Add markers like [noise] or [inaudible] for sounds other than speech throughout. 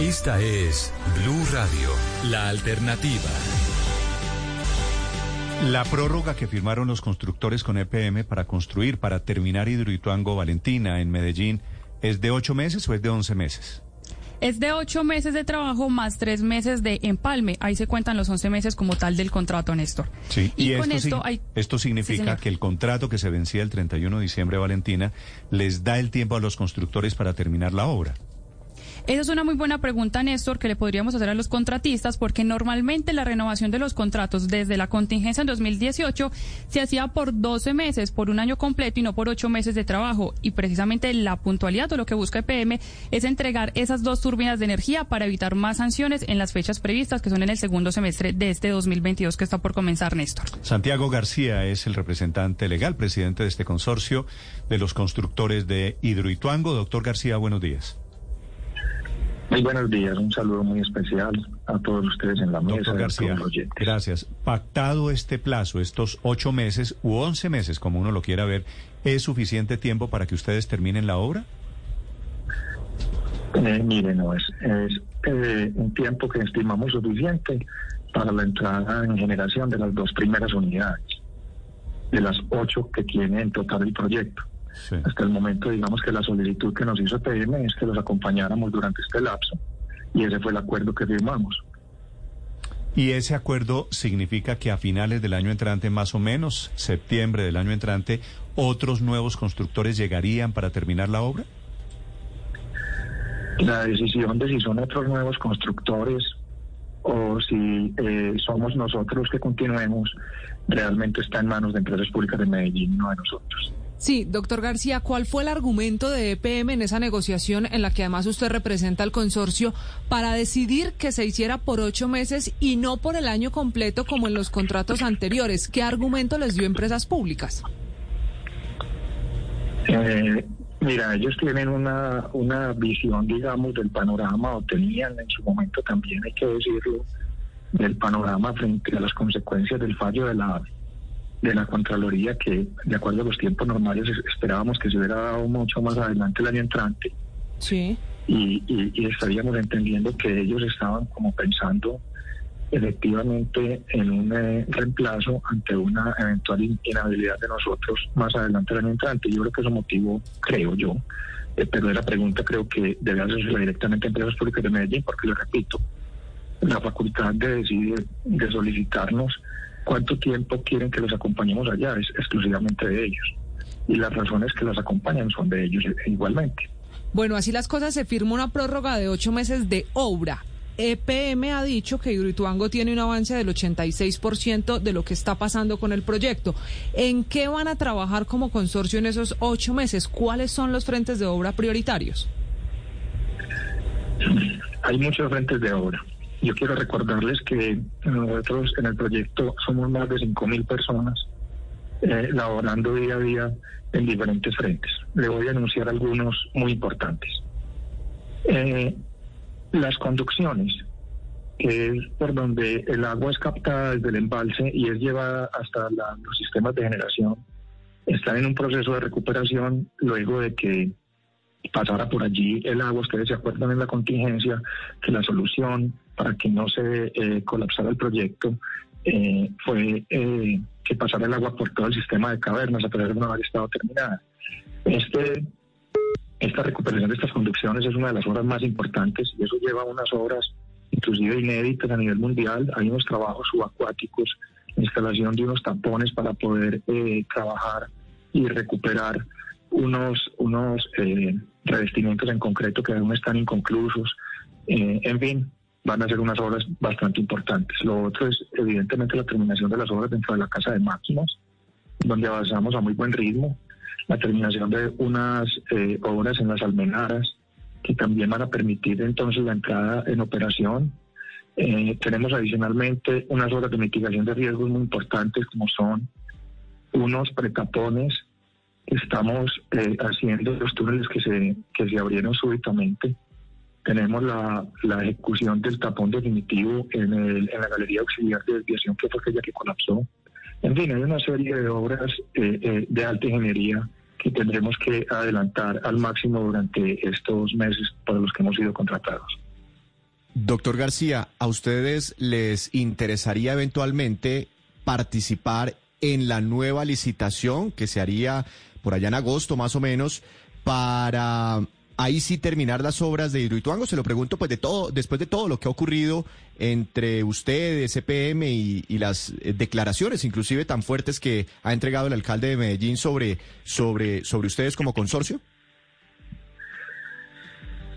Esta es Blue Radio, la alternativa. La prórroga que firmaron los constructores con EPM para construir, para terminar Hidroituango Valentina en Medellín, ¿es de ocho meses o es de once meses? Es de ocho meses de trabajo más tres meses de empalme. Ahí se cuentan los once meses como tal del contrato, Néstor. Sí, y, esto, esto, significa que el contrato que se vencía el 31 de diciembre, Valentina, les da el tiempo a los constructores para terminar la obra. Esa es una muy buena pregunta, Néstor, que le podríamos hacer a los contratistas, porque normalmente la renovación de los contratos desde la contingencia en 2018 se hacía por 12 meses, por un año completo y no por 8 meses de trabajo. Y precisamente la puntualidad o lo que busca EPM es entregar esas dos turbinas de energía para evitar más sanciones en las fechas previstas, que son en el segundo semestre de este 2022 que está por comenzar, Néstor. Santiago García es el representante legal, presidente de este consorcio de los constructores de Hidroituango. Doctor García, buenos días. Muy buenos días, un saludo muy especial a todos ustedes en la mesa. Doctor García, gracias. Pactado este plazo, estos ocho meses u once meses, como uno lo quiera ver, ¿es suficiente tiempo para que ustedes terminen la obra? Eh, mire, no, es, es eh, un tiempo que estimamos suficiente para la entrada en generación de las dos primeras unidades, de las ocho que tiene en total el proyecto. Hasta el momento, digamos que la solicitud que nos hizo PM es que los acompañáramos durante este lapso y ese fue el acuerdo que firmamos. ¿Y ese acuerdo significa que a finales del año entrante, más o menos, septiembre del año entrante, otros nuevos constructores llegarían para terminar la obra? La decisión de si son otros nuevos constructores o si eh, somos nosotros que continuemos realmente está en manos de empresas públicas de Medellín, no de nosotros. Sí, doctor García, ¿cuál fue el argumento de EPM en esa negociación en la que además usted representa al consorcio para decidir que se hiciera por ocho meses y no por el año completo como en los contratos anteriores? ¿Qué argumento les dio empresas públicas? Eh, mira, ellos tienen una, una visión, digamos, del panorama, o tenían en su momento también, hay que decirlo, del panorama frente a las consecuencias del fallo de la de la Contraloría que, de acuerdo a los tiempos normales, esperábamos que se hubiera dado mucho más adelante el año entrante. Sí. Y, y, estaríamos entendiendo que ellos estaban como pensando efectivamente en un eh, reemplazo ante una eventual inhabilidad de nosotros más adelante el año entrante. Yo creo que eso motivo, creo yo, eh, pero la pregunta creo que debe hacerse directamente a empresas públicas de Medellín, porque le repito, la facultad de decidir, de solicitarnos cuánto tiempo quieren que los acompañemos allá, es exclusivamente de ellos. Y las razones que los acompañan son de ellos igualmente. Bueno, así las cosas, se firma una prórroga de ocho meses de obra. EPM ha dicho que Hidroituango tiene un avance del 86% de lo que está pasando con el proyecto. ¿En qué van a trabajar como consorcio en esos ocho meses? ¿Cuáles son los frentes de obra prioritarios? Hay muchos frentes de obra. Yo quiero recordarles que nosotros en el proyecto somos más de 5.000 personas eh, laborando día a día en diferentes frentes. Le voy a anunciar algunos muy importantes. Eh, las conducciones, que es por donde el agua es captada desde el embalse y es llevada hasta los sistemas de generación, están en un proceso de recuperación luego de que pasara por allí el agua. Ustedes se acuerdan en la contingencia que la solución para que no se eh, colapsara el proyecto eh, fue eh, que pasara el agua por todo el sistema de cavernas a pesar de no haber estado terminada. Este, esta recuperación de estas conducciones es una de las obras más importantes y eso lleva unas obras inclusive inéditas a nivel mundial. Hay unos trabajos subacuáticos, instalación de unos tapones para poder trabajar y recuperar unos, unos revestimientos en concreto que aún están inconclusos. en fin, van a ser unas obras bastante importantes. Lo otro es evidentemente la terminación de las obras dentro de la casa de máquinas, donde avanzamos a muy buen ritmo, la terminación de unas eh, obras en las almenaras, que también van a permitir entonces la entrada en operación. Eh, tenemos adicionalmente unas obras de mitigación de riesgos muy importantes, como son unos pretapones que estamos eh, haciendo los túneles que se, que se abrieron súbitamente tenemos la, ejecución del tapón definitivo en, el, en la galería auxiliar de desviación, que fue aquella que colapsó. En fin, hay una serie de obras eh, eh, de alta ingeniería que tendremos que adelantar al máximo durante estos meses para los que hemos sido contratados. Doctor García, ¿a ustedes les interesaría eventualmente participar en la nueva licitación que se haría por allá en agosto más o menos para ahí sí terminar las obras de Hidroituango? Se lo pregunto pues de todo, después de todo lo que ha ocurrido entre ustedes, EPM y, y las eh, declaraciones inclusive tan fuertes que ha entregado el alcalde de Medellín sobre, sobre, sobre ustedes como consorcio.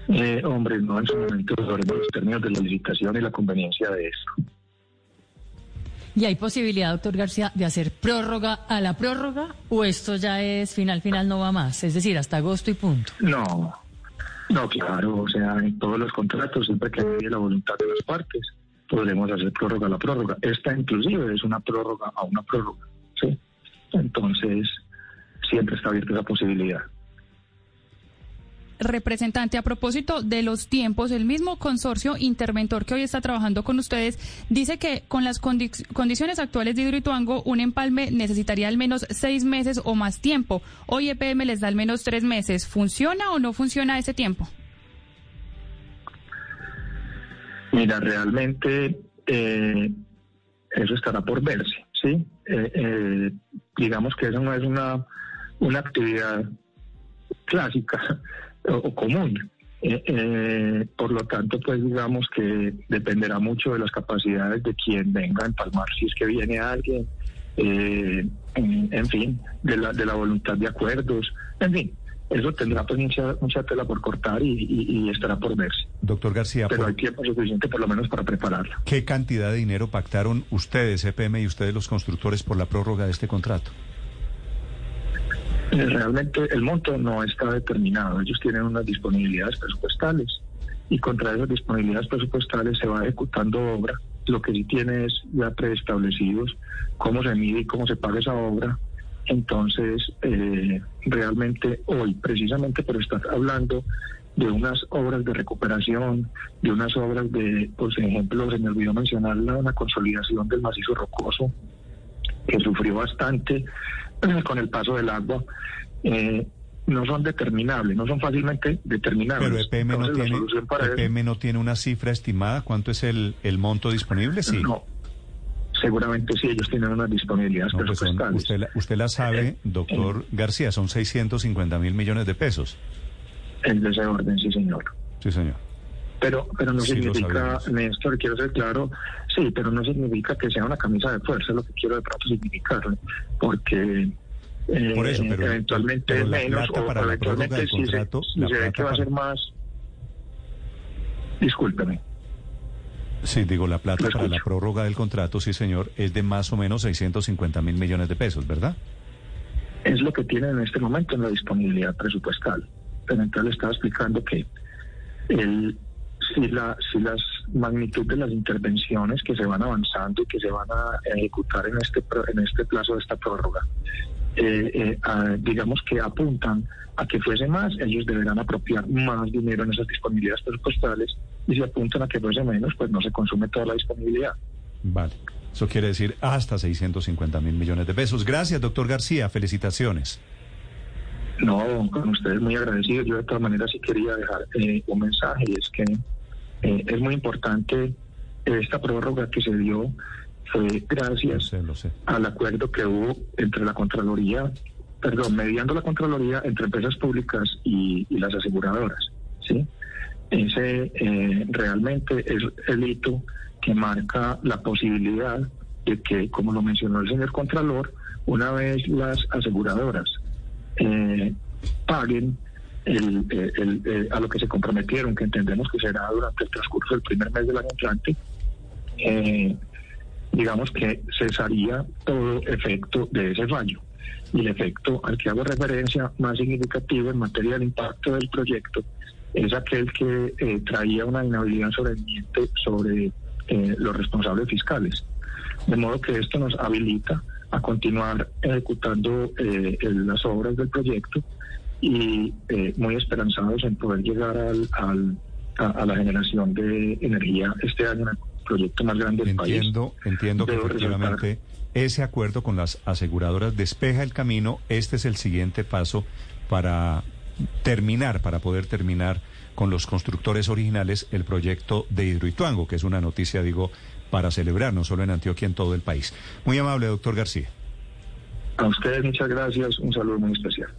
Eh, hombre, no en su momento sobre los términos de la licitación y la conveniencia de esto. ¿Y hay posibilidad, doctor García, de hacer prórroga a la prórroga o esto ya es final, final, no va más? Es decir, hasta agosto y punto. No, no, claro, o sea, en todos los contratos, siempre que haya la voluntad de las partes, podremos hacer prórroga a la prórroga. Esta inclusive es una prórroga a una prórroga, ¿sí? Entonces, siempre está abierta esa posibilidad representante, a propósito de los tiempos, el mismo consorcio interventor que hoy está trabajando con ustedes dice que con las condiciones actuales de Hidroituango, un empalme necesitaría al menos seis meses o más tiempo. Hoy EPM les da al menos tres meses. ¿Funciona o no funciona ese tiempo? Mira, realmente eh, eso estará por verse, ¿sí? Eh, eh, digamos que eso no es una, una actividad clásica o, común. Eh, eh, por lo tanto, pues digamos que dependerá mucho de las capacidades de quien venga a empalmar, si es que viene alguien, eh, en, fin, de la, de la voluntad de acuerdos, en fin. Eso tendrá pues mucha, mucha tela por cortar y, estará por verse. Doctor García, pero hay tiempo suficiente por lo menos para prepararlo. ¿Qué cantidad de dinero pactaron ustedes, EPM y ustedes los constructores, por la prórroga de este contrato? Eh, realmente el monto no está determinado. Ellos tienen unas disponibilidades presupuestales y contra esas disponibilidades presupuestales se va ejecutando obra. Lo que sí tiene es ya preestablecidos cómo se mide y cómo se paga esa obra. Entonces, eh, realmente hoy, precisamente por estar hablando de unas obras de recuperación, de unas obras de, por ejemplo, se me olvidó mencionar la, consolidación del macizo rocoso, que sufrió bastante [clears throat] con el paso del agua, eh, no son determinables, no son fácilmente determinables. Pero EPM, no tiene, EPM no tiene una cifra estimada, ¿cuánto es el, el monto disponible? Sí. No, seguramente sí, ellos tienen unas disponibilidades pues presupuestales. usted, la, usted la sabe, eh, doctor eh, García, son 650 mil millones de pesos. En ese orden, sí, señor. Sí, señor. Pero, pero no significa, Néstor, quiero ser claro, sí, pero no significa que sea una camisa de fuerza, lo que quiero de pronto significar, porque eh, Por eso, pero, eventualmente menos, o para eventualmente contrato, se, si se ve que va a ser más. Discúlpeme. Sí, digo, la plata para la prórroga del contrato, sí, señor, es de más o menos 650 mil millones de pesos, ¿verdad? Es lo que tiene en este momento en la disponibilidad presupuestal. Pero entonces le estaba explicando que el, si, la, si las magnitud de las intervenciones que se van avanzando y que se van a ejecutar en este, en este plazo de esta prórroga, eh, eh, digamos que apuntan a que fuese más, ellos deberán apropiar más dinero en esas disponibilidades presupuestales y si apuntan a que fuese menos, pues no se consume toda la disponibilidad. Vale. Eso quiere decir hasta 650 mil millones de pesos. Gracias, doctor García. Felicitaciones. No, con ustedes muy agradecido. Yo de todas maneras sí quería dejar eh, un mensaje y es que eh, es muy importante esta prórroga que se dio fue gracias al acuerdo que hubo entre la Contraloría, perdón, mediando la Contraloría entre empresas públicas y, las aseguradoras. ¿sí? Ese eh, realmente es el hito que marca la posibilidad de que, como lo mencionó el señor Contralor, una vez las aseguradoras eh, paguen el, el, a lo que se comprometieron, que entendemos que será durante el transcurso del primer mes del año entrante, eh, digamos que cesaría todo efecto de ese fallo. Y el efecto al que hago referencia más significativo en materia del impacto del proyecto es aquel que eh, traía una inhabilidad sobreviviente sobre eh, los responsables fiscales. De modo que esto nos habilita a continuar ejecutando eh, las obras del proyecto y muy esperanzados en poder llegar al, a, la generación de energía este año proyecto más grande del entiendo, país. Entiendo que efectivamente ese acuerdo con las aseguradoras despeja el camino. Este es el siguiente paso para terminar, para poder terminar con los constructores originales el proyecto de Hidroituango, que es una noticia, digo, para celebrar, no solo en Antioquia, en todo el país. Muy amable, doctor García. A ustedes muchas gracias, un saludo muy especial.